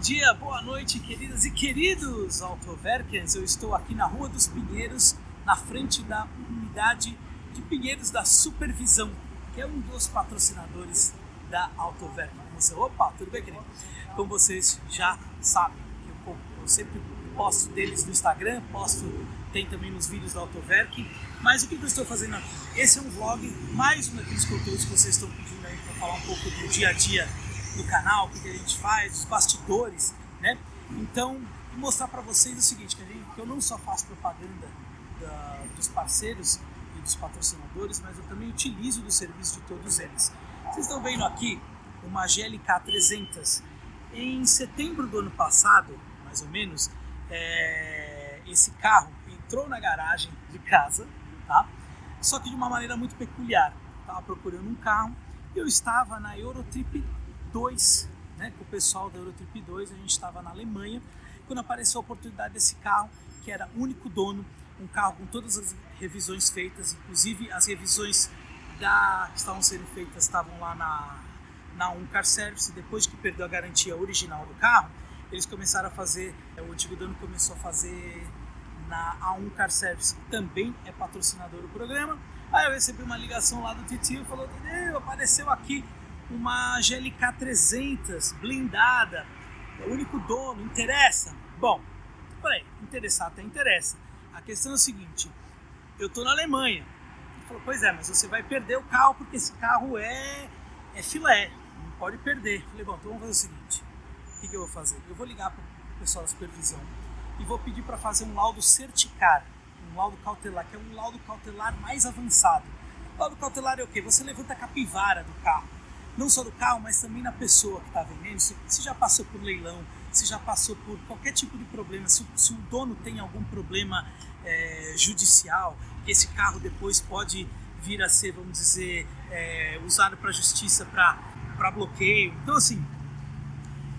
dia, boa noite, queridas e queridos Autoverkens. Eu estou aqui na Rua dos Pinheiros, na frente da unidade de Pinheiros da Supervisão, que é um dos patrocinadores da Autoverken. Você, opa, tudo bem, querido? Como vocês já sabem, eu, eu sempre posto deles no Instagram, posto tem também nos vídeos da Autoverk. Mas o que eu estou fazendo aqui? Esse é um vlog, mais um daqueles conteúdos que vocês estão pedindo aí para falar um pouco do dia a dia do canal, o que a gente faz, os bastidores, né? Então, mostrar para vocês o seguinte, que, gente, que, eu não só faço propaganda da, dos parceiros e dos patrocinadores, mas eu também utilizo do serviço de todos eles. Vocês estão vendo aqui uma GLK 300. Em setembro do ano passado, mais ou menos, é, esse carro entrou na garagem de casa, tá? Só que de uma maneira muito peculiar. Estava procurando um carro, eu estava na Eurotrip 2, né, com o pessoal da Eurotrip 2, a gente estava na Alemanha, quando apareceu a oportunidade desse carro, que era único dono, um carro com todas as revisões feitas, inclusive as revisões da, que estavam sendo feitas estavam lá na, na Um Car Service, depois que perdeu a garantia original do carro, eles começaram a fazer, o antigo dono começou a fazer na A1 Car Service, que também é patrocinador do programa. Aí eu recebi uma ligação lá do Titio, falou, Titio, apareceu aqui uma GLK 300 blindada, é o único dono, interessa? Bom, falei, interessar até interessa. A questão é o seguinte, eu estou na Alemanha. Ele falou, pois é, mas você vai perder o carro porque esse carro é, é filé, não pode perder. Falei, bom, então vamos fazer o seguinte, o que, que eu vou fazer? Eu vou ligar para o pessoal da supervisão e vou pedir para fazer um laudo certicar, um laudo cautelar, que é um laudo cautelar mais avançado. O laudo cautelar é o quê? Você levanta a capivara do carro não só do carro, mas também na pessoa que está vendendo. Se, se, já passou por leilão, se já passou por qualquer tipo de problema, se, se o dono tem algum problema é, judicial, que esse carro depois pode vir a ser, vamos dizer, é, usado para justiça para bloqueio. Então, assim,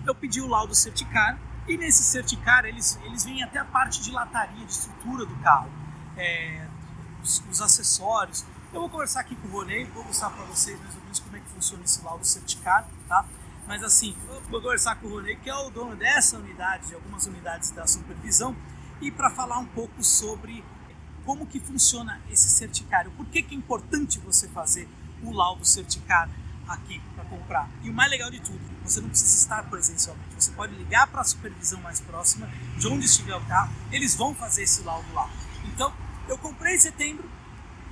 eu pedi o laudo certicar e nesse certicar eles, eles vêm até a parte de lataria, de estrutura do carro, é, os, os acessórios, eu vou conversar aqui com o Ronei, vou mostrar para vocês mais ou menos como é que funciona esse laudo certificado, tá? Mas assim, vou conversar com o Ronei, que é o dono dessa unidade, de algumas unidades da supervisão, e para falar um pouco sobre como que funciona esse certificado, por que, que é importante você fazer o laudo certificado aqui para comprar. E o mais legal de tudo, você não precisa estar presencialmente, você pode ligar para a supervisão mais próxima, de onde estiver o carro, eles vão fazer esse laudo lá. Então, eu comprei em setembro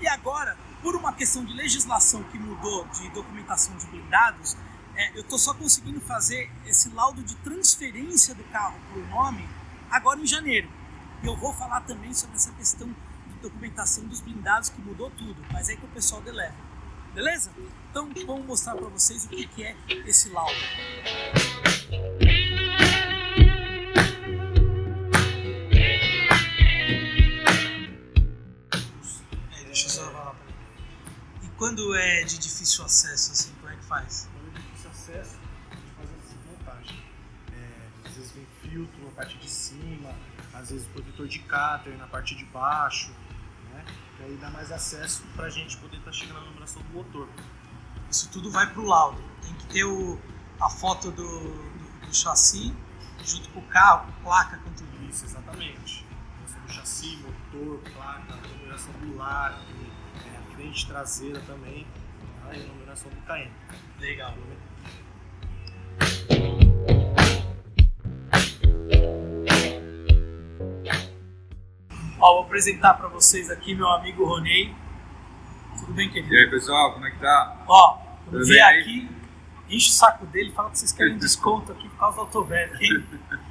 e agora por uma questão de legislação que mudou de documentação de blindados, é, eu estou só conseguindo fazer esse laudo de transferência do carro para o nome agora em janeiro. E eu vou falar também sobre essa questão de documentação dos blindados que mudou tudo, mas é que o pessoal deleva. Beleza? Então vamos mostrar para vocês o que, que é esse laudo. Quando é de difícil acesso, assim, como é que faz? Quando é de difícil acesso, a gente faz essa montagem. É, às vezes vem filtro na parte de cima, às vezes protetor de cáter na parte de baixo, né? Que aí dá mais acesso para a gente poder estar tá chegando na numeração do motor. Isso tudo vai para o laudo. Tem que ter o, a foto do, do, do chassi junto com o carro, com placa, com tudo. Isso, exatamente. Chassi, motor, placa, numeração do lar, frente, traseira também, tá? e iluminação do KM. Legal. Ó, vou apresentar para vocês aqui meu amigo Ronei. Tudo bem, querido? E aí, pessoal, como é que tá? Ó, quando vier aqui, enche o saco dele e fala que vocês querem desconto aqui por causa do Autoverk, hein?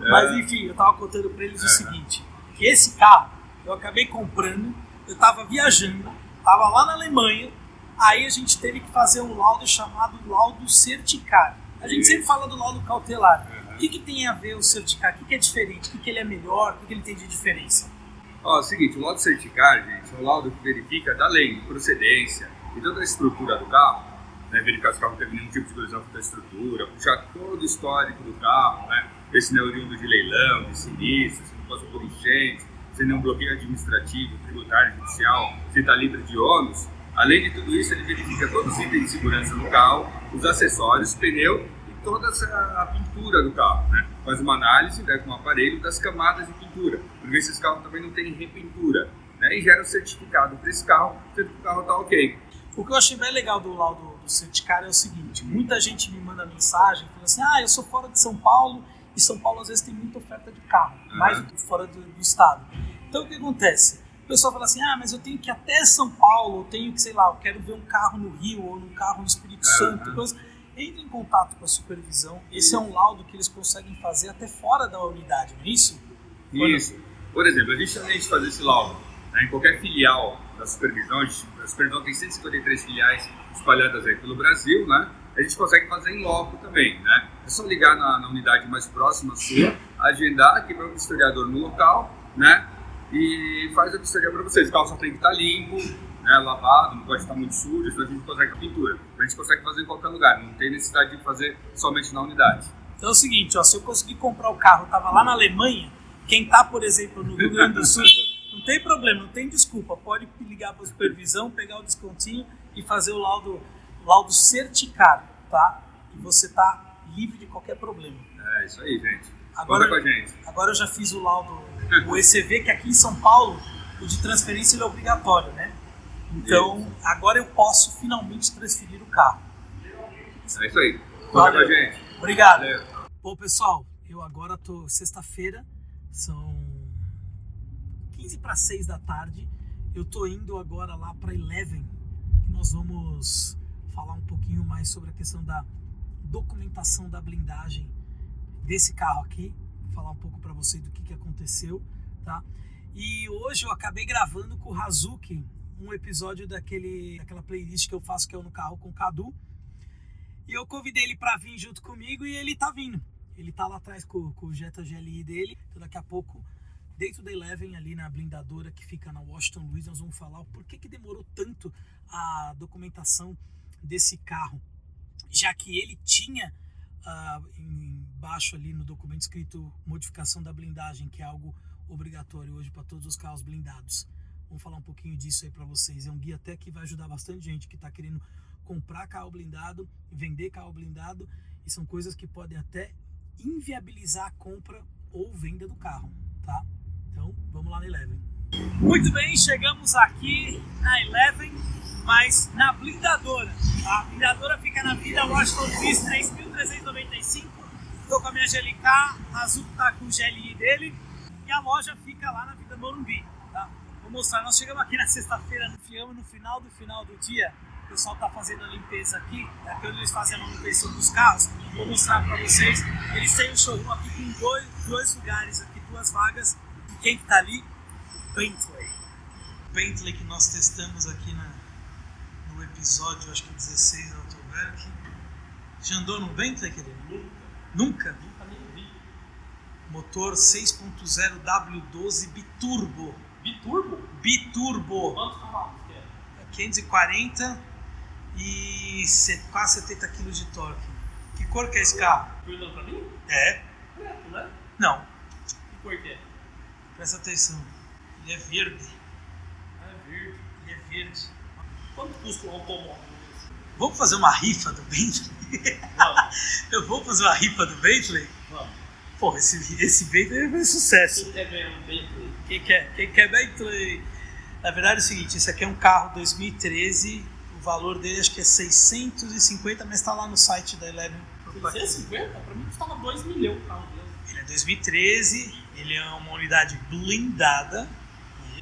É. Mas enfim, eu tava contando para eles é. o seguinte, que esse carro eu acabei comprando, eu tava viajando, estava lá na Alemanha, aí a gente teve que fazer um laudo chamado laudo certicar. A gente sempre fala do laudo cautelar. Uhum. O que, que tem a ver o certicar? O que, que é diferente? O que, que ele é melhor? O que, que ele tem de diferença? Ó, é o seguinte, o laudo certicar, gente, é um laudo que verifica da lei, procedência e toda a estrutura do carro, né, verificar se o carro teve nenhum tipo de colisão com a estrutura, puxar todo o histórico do carro, né, ver se não é oriundo de leilão, de sinistro, se não passou por enchente, se não bloqueio administrativo, tributário, judicial, está livre de ônus. Além de tudo isso, ele verifica todos os itens de segurança do carro, os acessórios, pneu e toda a pintura do carro, né? Faz uma análise né, com um aparelho das camadas de pintura, para ver se esse carro também não tem repintura, né? E gera um certificado para esse carro, sendo que o carro está ok. O que eu achei bem legal do laudo do certificado é o seguinte: muita gente me manda mensagem falando assim, ah, eu sou fora de São Paulo e São Paulo às vezes tem muita oferta de carro, Uhum. mais do que fora do, do estado. Então o que acontece? O pessoal fala assim, ah, mas eu tenho que ir até São Paulo, eu tenho que, sei lá, eu quero ver um carro no Rio ou um carro no Espírito Uhum. Santo, coisa. Entre em contato com a supervisão. Esse é um laudo que eles conseguem fazer até fora da unidade, não é isso? Isso. Por exemplo, a gente além de fazer esse laudo né, em qualquer filial da supervisão, a, gente, a supervisão tem 153 filiais espalhadas aí pelo Brasil, né? A gente consegue fazer em loco também, né? É só ligar na, na unidade mais próxima sua, agendar aqui para o historiador no local, né? E faz a vistoria para vocês. O carro só tem que estar limpo, né, lavado, não pode estar muito sujo, senão a gente consegue a pintura. A gente consegue fazer em qualquer lugar, não tem necessidade de fazer somente na unidade. Então é o seguinte, ó, se eu conseguir comprar o carro, tava lá na Alemanha, quem tá, por exemplo, no Rio Grande do Sul, não tem problema, não tem desculpa, pode ligar para a supervisão, pegar o descontinho e fazer o laudo, laudo certificado, tá? E você tá livre de qualquer problema. É isso aí, gente. Agora- Conta com a gente. Agora eu já fiz o laudo, o ECV, que aqui em São Paulo, o de transferência ele é obrigatório, né? Então, agora eu posso finalmente transferir o carro. É isso aí. Conta com a gente. Obrigado. Valeu. Bom, pessoal, eu agora tô sexta-feira, são 15 para 6 da tarde. Eu tô indo agora lá para Eleven, que nós vamos falar um pouquinho mais sobre a questão da documentação da blindagem desse carro aqui, falar um pouco para vocês do que, que aconteceu, tá? E hoje eu acabei gravando com o Hazuki um episódio daquele, daquela playlist que eu faço que é o No Carro com o Cadu. E eu convidei ele para vir junto comigo e ele tá vindo. Ele tá lá atrás com, com o Jetta GLI dele. Então daqui a pouco, dentro da Eleven, ali na blindadora que fica na Washington Luiz, nós vamos falar o porquê que demorou tanto a documentação desse carro. Já que ele tinha ah, embaixo ali no documento escrito modificação da blindagem, que é algo obrigatório hoje para todos os carros blindados. Vamos falar um pouquinho disso aí para vocês. É um guia até que vai ajudar bastante gente que está querendo comprar carro blindado, vender carro blindado, e são coisas que podem até inviabilizar a compra ou venda do carro, tá? Então, vamos lá na Eleven. Muito bem, chegamos aqui na Eleven, mas na blindadora. A blindadora fica na Vida Washington Luiz 3395. Estou com a minha GLK, a Azul tá com o GLI dele e a loja fica lá na Vida Morumbi, tá? Vou mostrar, nós chegamos aqui na sexta-feira, no final do final do dia, o pessoal tá fazendo a limpeza aqui, é quando eles fazem a manutenção dos carros, vou mostrar para vocês, eles têm um showroom aqui com dois, dois lugares aqui, duas vagas, e quem que tá ali? Bentley. Bentley que nós testamos aqui na, no episódio, acho que 16 do Autoverk. Já andou no Bentley, querido? Nunca? Nunca nem vi. Motor 6.0 W12 biturbo. Biturbo? Biturbo. Quantos cavalos que é? 540 e se- quase 70 kg de torque. Que cor que é esse carro? Perguntando pra mim? É? Preto, né? Não. Que cor que é? Presta atenção. Ele é verde. Ah, é verde. Ele é verde. Quanto custa um automóvel? Vamos fazer uma rifa do Bentley? Eu vou fazer uma rifa do Bentley? vamos. Pô, esse, esse Bentley foi sucesso. Quem quer ganhar um Bentley? Quem quer? Quem quer Bentley? Na verdade é o seguinte, esse aqui é um carro 2013, o valor dele acho que é 650, mas está lá no site da Eleven. 650? Pra mim custava 2 milhões o carro dele. Ele é 2013, ele é uma unidade blindada.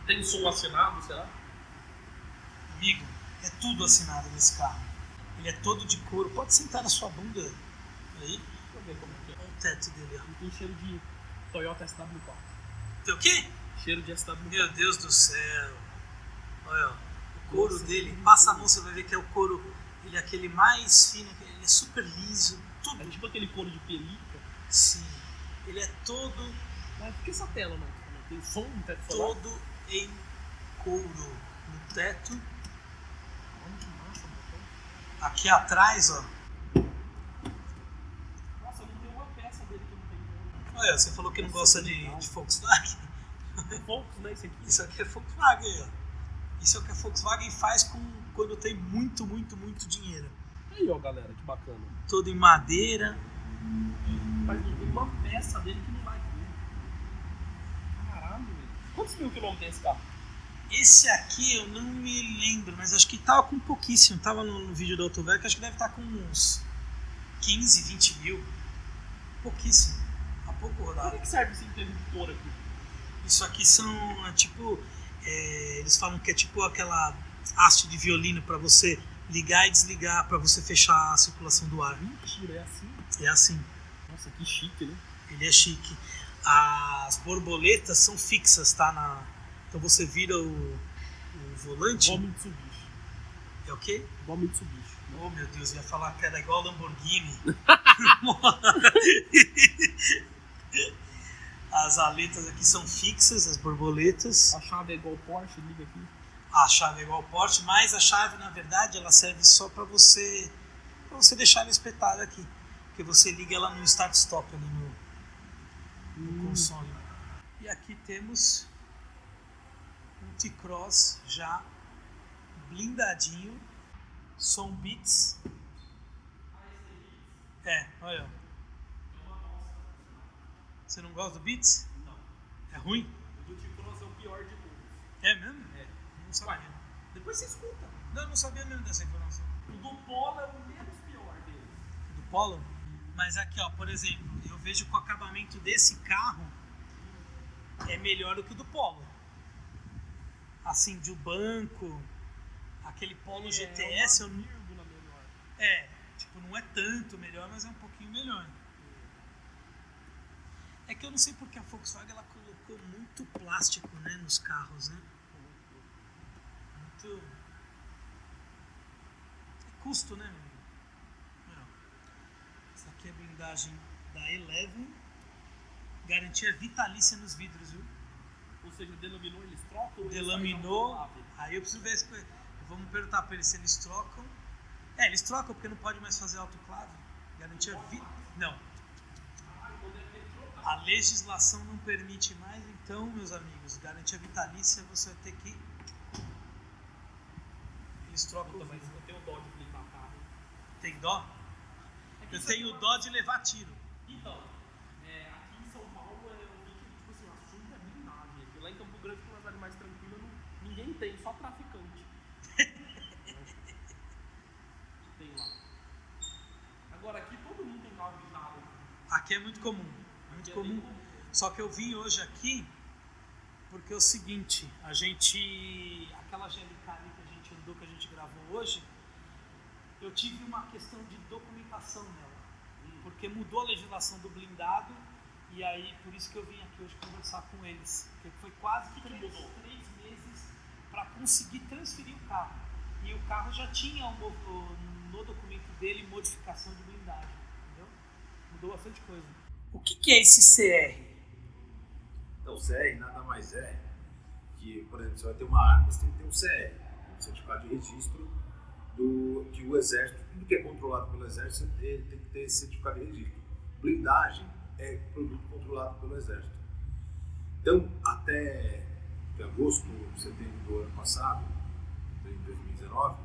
Tem som assinado, será? Amigo, é tudo assinado nesse carro. Ele é todo de couro. Pode sentar na sua bunda aí. Deixa eu ver como que é. Olha o teto dele, ó. Ele tem cheiro de Toyota SW4. Tem o quê? Cheiro de SW4. Meu Deus do céu. Olha, o couro dele. Passa a mão, você vai ver que é o couro. Ele é aquele mais fino, ele é super liso. Tudo. É tipo aquele couro de pelica. Sim. Ele é todo, Mas por que essa tela, não? Tem som no teto solar? todo em couro. No teto. Olha que massa, motor. Aqui atrás, ó. Nossa, não tem uma peça dele que não tem Olha, você falou que não gosta de, de Volkswagen. como. Poucos, né? Isso aqui. Isso aqui é Volkswagen, ó. Isso é o que a Volkswagen faz com, quando tem muito, muito, muito dinheiro. Aí, ó, galera, que bacana. Todo em madeira. Mas não tem uma peça dele que não vai comer. Caralho, velho. Quantos mil quilômetros tem esse carro? Esse aqui eu não me lembro, mas acho que tava com pouquíssimo. Tava no, no vídeo do Autover que acho que deve estar com uns 15, 20 mil. Pouquíssimo. Há pouco Por rodado. que que serve esse interruptor aqui? Isso aqui são é, tipo. é, eles falam que é tipo aquela haste de violino para você ligar e desligar para você fechar a circulação do ar. Mentira, é assim. É assim. Nossa, que chique, né? Ele é chique. As borboletas são fixas, tá? Na... Então você vira o, o volante. Igual Mitsubishi. É o quê? Igual Mitsubishi. Oh meu Deus, eu ia falar que era igual Lamborghini. as aletas aqui são fixas, as borboletas. A chave é igual Porsche, liga aqui. A chave é igual Porsche, mas a chave, na verdade, ela serve só para você pra você deixar ela espetada aqui. Porque você liga ela no start-stop ali no, no console. E aqui temos T-Cross já blindadinho, som Beats. É, olha. Você não gosta do Beats? Não. É ruim? O do T-Cross é o pior de todos. É mesmo? É. Não sabia. Depois você escuta. Não, eu não sabia mesmo dessa informação. O do Polo é o menos pior dele. do Polo. Mas aqui, ó, por exemplo, eu vejo que o acabamento desse carro é melhor do que o do Polo. Assim, de o banco, aquele Polo GTS, eu é uma vírgula melhor. é, tipo, não é tanto melhor, mas é um pouquinho melhor. É que eu não sei porque a Volkswagen ela colocou muito plástico, né, nos carros, né? Muito é custo, né, meu amigo? Não. Essa aqui é a blindagem da Eleven. Garantia vitalícia nos vidros, viu? Ou seja, delaminou, eles trocam Delaminou. Aí eu preciso ver se. Vamos perguntar pra eles se eles trocam. É, eles trocam porque não pode mais fazer autoclave. Garantia vi... Não. A legislação não permite mais, então, meus amigos, garantia vitalícia você vai ter que. Eles trocam Puta, também. mas eu tenho dó de blindar carro. Tem dó? É Eu tenho é dó de levar tiro. Então, é, aqui em São Paulo eu vi que tipo assim, o assunto é blindagem. aqui. Lá em Campo Grande, que é uma cidade mais tranquila, não- ninguém tem, só traficante. tem lá. Agora aqui todo mundo tem carro blindado. Aqui é muito comum. Muito é comum. Só que eu vim hoje aqui porque é o seguinte, a gente. Aquela GLK ali que a gente andou, que a gente gravou hoje, eu tive uma questão de documentação nela. Porque mudou a legislação do blindado e aí por isso que eu vim aqui hoje conversar com eles. Porque foi quase que três, três meses para conseguir transferir o carro. E o carro já tinha um no documento dele modificação de blindagem. Entendeu? Mudou bastante coisa. O que, que é esse CR? Então, o CR nada mais é que, por exemplo, você vai ter uma arma, você tem que ter um CR, um certificado de registro do que o exército, tudo que é controlado pelo exército, ele tem que ter esse certificado de registro. Blindagem é produto controlado pelo exército. Então, até agosto, setembro do ano passado, em 2019,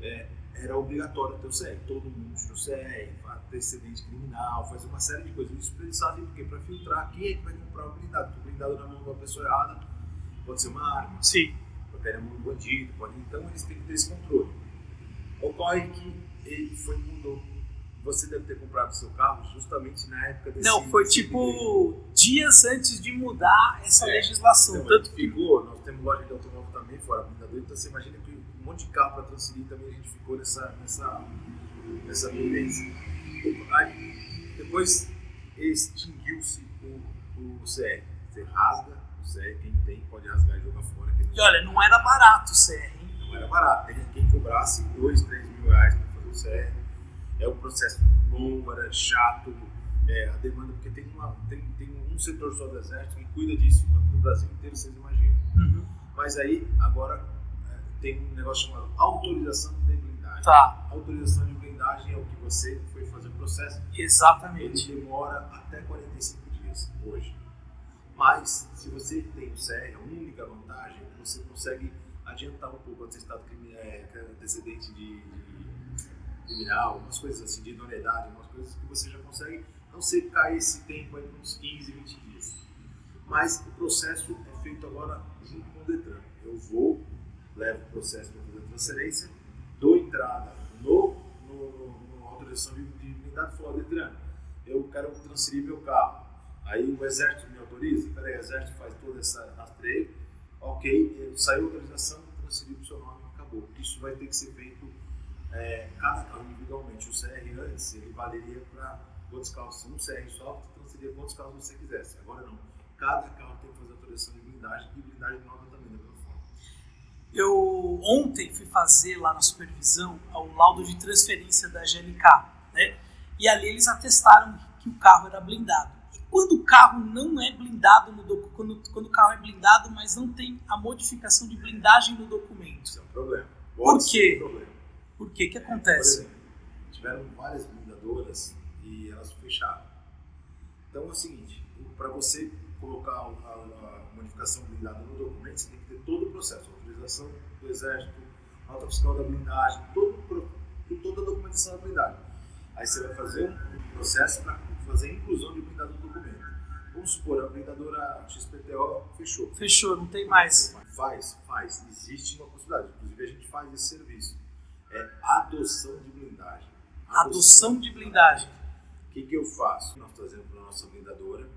é, era obrigatório ter o CR. Todo mundo tira o CR, antecedente criminal, faz uma série de coisas. Isso eles fazem porque para filtrar quem é que vai comprar o blindado. Porque o blindado na mão de uma pessoa errada pode ser uma arma, Sim. pode mão do bandido, pode... então eles têm que ter esse controle. Ocorre que ele foi mudou. Você deve ter comprado o seu carro justamente na época desse Não, foi tipo dias antes de mudar essa É. legislação. Então, Tanto tanto que ficou, nós temos loja de automóvel também, fora blindador, então você imagina que um monte de carro para transferir também a gente ficou nessa, nessa, nessa tendência. Depois extinguiu-se o, o CR. Você rasga o CR, quem tem pode rasgar e jogar fora. E olha, não era barato o CR, hein? não era barato. Quem cobrasse 2, 3 mil reais para fazer o CR. É um processo longo, era chato, é, a demanda, porque tem, uma, tem, tem um setor só do exército que cuida disso no Brasil inteiro, vocês imaginam. Mas aí, agora, é, tem um negócio chamado autorização de blindagem. Tá, Autorização de blindagem é o que você foi fazer o processo. Ele exatamente. demora até 45 dias hoje. Mas, se você tem o CR, a única vantagem é que você consegue adiantar um pouco o atestado é, antecedente de, de, terminal, algumas coisas assim de idoneidade, algumas coisas que você já consegue não secar esse tempo aí uns 15, 20 dias. Mas o processo é feito agora junto com o Detran. Eu vou, levo o processo para fazer a transferência, dou entrada no, no, no autorização de, de unidade e falo, Detran, eu quero transferir meu carro. Aí o exército me autoriza, peraí, o exército faz todo esse rastreio, ok, saiu a autorização, transferi para o seu nome acabou. Isso vai ter que ser feito é, cada carro individualmente. O CR antes, ele valeria para quantos carros, se um CR só, transferia quantos carros você quisesse. Agora não. Cada carro tem que fazer autorização de blindagem e blindagem nova também, da mesma forma. Eu ontem fui fazer lá na supervisão o laudo de transferência da GLK, né? E ali eles atestaram que o carro era blindado. E quando o carro não é blindado no quando, quando o carro é blindado, mas não tem a modificação de blindagem no documento. Isso é um problema. Por Pode quê? ser um problema. Por quê? O que acontece? exemplo, tiveram várias blindadoras e elas fecharam. Então é o seguinte, para você colocar a, a- a modificação blindada no documento, você tem que ter todo o processo, autorização do exército, nota fiscal da blindagem, todo, toda a documentação da blindagem. Aí você vai fazer um processo para fazer a inclusão de blindado no documento. Vamos supor, a blindadora XPTO fechou. Fechou, não tem mais. Faz, faz. Existe uma possibilidade. Inclusive, a gente faz esse serviço. É adoção de blindagem. Adoção de blindagem. O que, que eu faço? Nós trazemos para a nossa blindadora,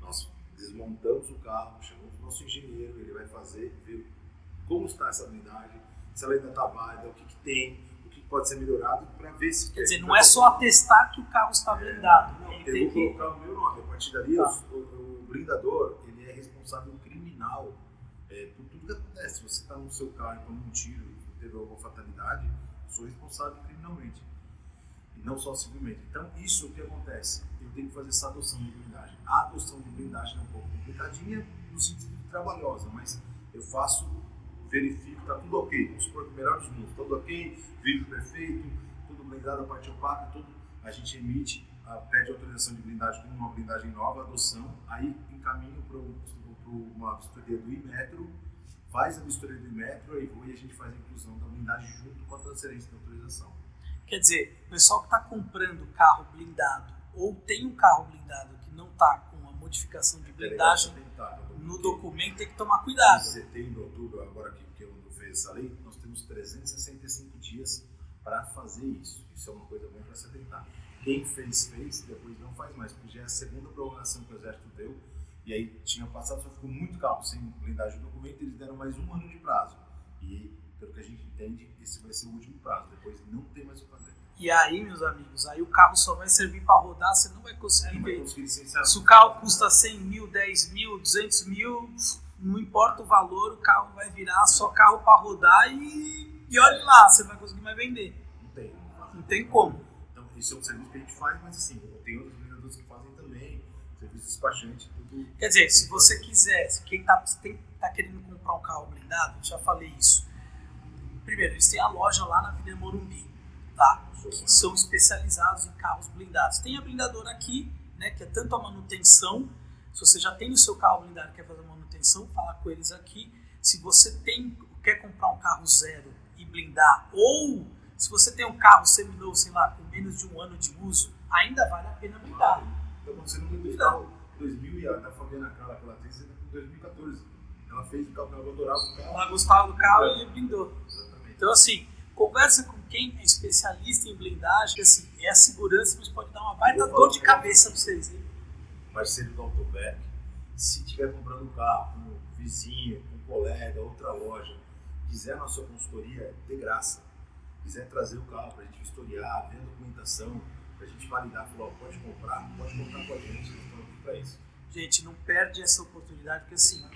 nós desmontamos o carro, chamamos o nosso engenheiro, ele vai fazer, ver como está essa blindagem, se ela ainda está válida, o que, que tem, o que pode ser melhorado, para ver se. Quer dizer, não é só atestar que o carro está blindado. Não, Ele eu vou que. colocar o meu nome. A partir dali, Tá. o, o- blindador ele é responsável criminal é, por tudo que acontece. Se você está no seu carro e toma um tiro, teve alguma fatalidade, sou responsável criminalmente. E não só civilmente. Então, isso o que acontece. Eu tenho que fazer essa adoção de blindagem. A adoção de blindagem é um pouco complicadinha no sentido de trabalhosa, mas eu faço, verifico, está tudo ok. Vamos supor que o melhor dos mundos, tudo ok, vidro perfeito, tudo blindado, a parte opaca, tudo. A gente emite, a, pede autorização de blindagem como uma blindagem nova, adoção, aí encaminho para uma vistoria do Imetro, faz a vistoria do vou e a gente faz a inclusão da blindagem junto com a transferência da autorização. Quer dizer, o pessoal que está comprando carro blindado ou tem um carro blindado que não está com a modificação de blindagem Tentável, no porque documento tem que tomar Em cuidado. setembro, outubro, agora que, que eu fez essa lei, nós temos 365 dias para fazer isso. Isso é uma coisa boa para se atentar. Quem fez, fez, depois não faz mais, porque já é a segunda prorrogação que o Exército deu, e aí tinha passado, só ficou muito carro sem blindagem do documento, eles deram mais um ano de prazo. E, pelo que a gente entende, esse vai ser o último prazo, depois não tem mais o que fazer. E aí, meus amigos, aí o carro só vai servir para rodar, você não vai conseguir Não vai conseguir licenciar. Se o carro custa 100 mil, 10 mil, 200 mil, não importa o valor, o carro vai virar só carro para rodar e, e olhe lá, você não vai conseguir mais vender. Não tem. Não tem como. Então, isso é um serviço que a gente faz, mas assim, tem outros tudo. Quer dizer, se você quiser, se quem está tá querendo comprar um carro blindado, já falei isso. Primeiro, eles têm a loja lá na Avenida Morumbi, tá? Que são especializados em carros blindados. Tem a blindadora aqui, né? Que é tanto a manutenção. Se você já tem o seu carro blindado e quer fazer manutenção, fala com eles aqui. Se você tem, quer comprar um carro zero e blindar, ou se você tem um carro seminovo, sei lá, com menos de um ano de uso, ainda vale a pena blindar. Então, lembra do carro 2000 e ela tá Fabiana Carla, aquela atriz, ela com 2014. Ela fez o carro, ela adorava o carro. Ela gostava do carro e ele blindou. Exatamente. Então, assim, conversa com quem é especialista em blindagem, que, assim, é a segurança, mas pode dar uma baita dor de cabeça pra vocês. Hein? Parceiro do Autoback, se estiver comprando um carro com um vizinho, com um colega, outra loja, quiser a nossa consultoria, de graça. Quiser trazer o carro pra gente vistoriar, ver a documentação, pra gente validar, falar, ó, pode comprar, pode contar com a gente, nós estamos aqui pra isso. Gente, não perde essa oportunidade, porque assim,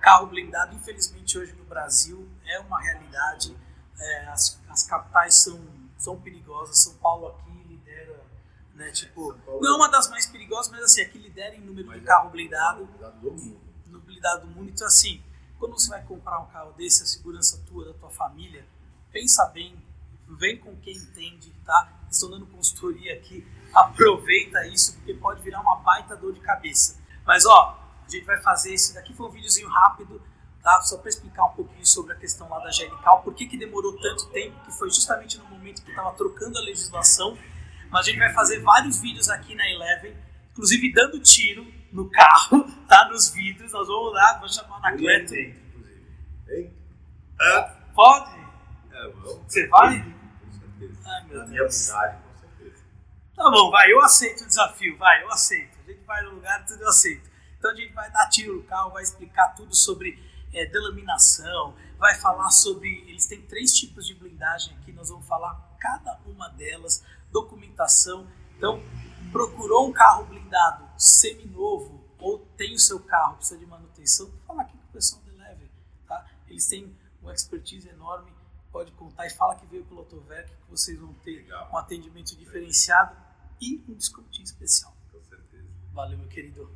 carro blindado, infelizmente, hoje no Brasil é uma realidade. É, as, as capitais são, são perigosas. São Paulo aqui lidera, né? Tipo, São Paulo- não é uma das mais perigosas, mas assim, aqui lidera em número de é- carro blindado. Blindado do mundo. no blindado do mundo. Então, assim, quando você vai comprar um carro desse, a segurança tua, da tua família, pensa bem, vem com quem entende, tá? Estou dando consultoria aqui, aproveita isso, porque pode virar uma baita dor de cabeça. Mas, ó, a gente vai fazer esse daqui, foi um videozinho rápido, tá? Só para explicar um pouquinho sobre a questão lá da Gelical, por que, que demorou tanto tempo, que foi justamente no momento que estava trocando a legislação. Mas a gente vai fazer vários vídeos aqui na Eleven, inclusive dando tiro no carro, tá? Nos vidros. Nós vamos lá, vou chamar na Cleto. Hein? Ah, Pode? é. Você vai? Certeza. Ai, meu Na minha Deus. vontade, com certeza. Tá bom, vai, eu aceito o desafio, vai, eu aceito. A gente vai no lugar, tudo eu aceito. Então a gente vai dar tiro no carro, vai explicar tudo sobre é, delaminação, vai falar sobre. Eles têm três tipos de blindagem aqui, nós vamos falar cada uma delas, documentação. Então, procurou um carro blindado seminovo ou tem o seu carro, precisa de manutenção, fala aqui com o pessoal da Eleven, tá? Eles têm uma expertise enorme, pode contar e fala que veio pelo Autovec, que vocês vão ter Legal. um atendimento diferenciado e um descontinho especial. Com certeza. Valeu, meu querido.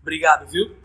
Obrigado, viu?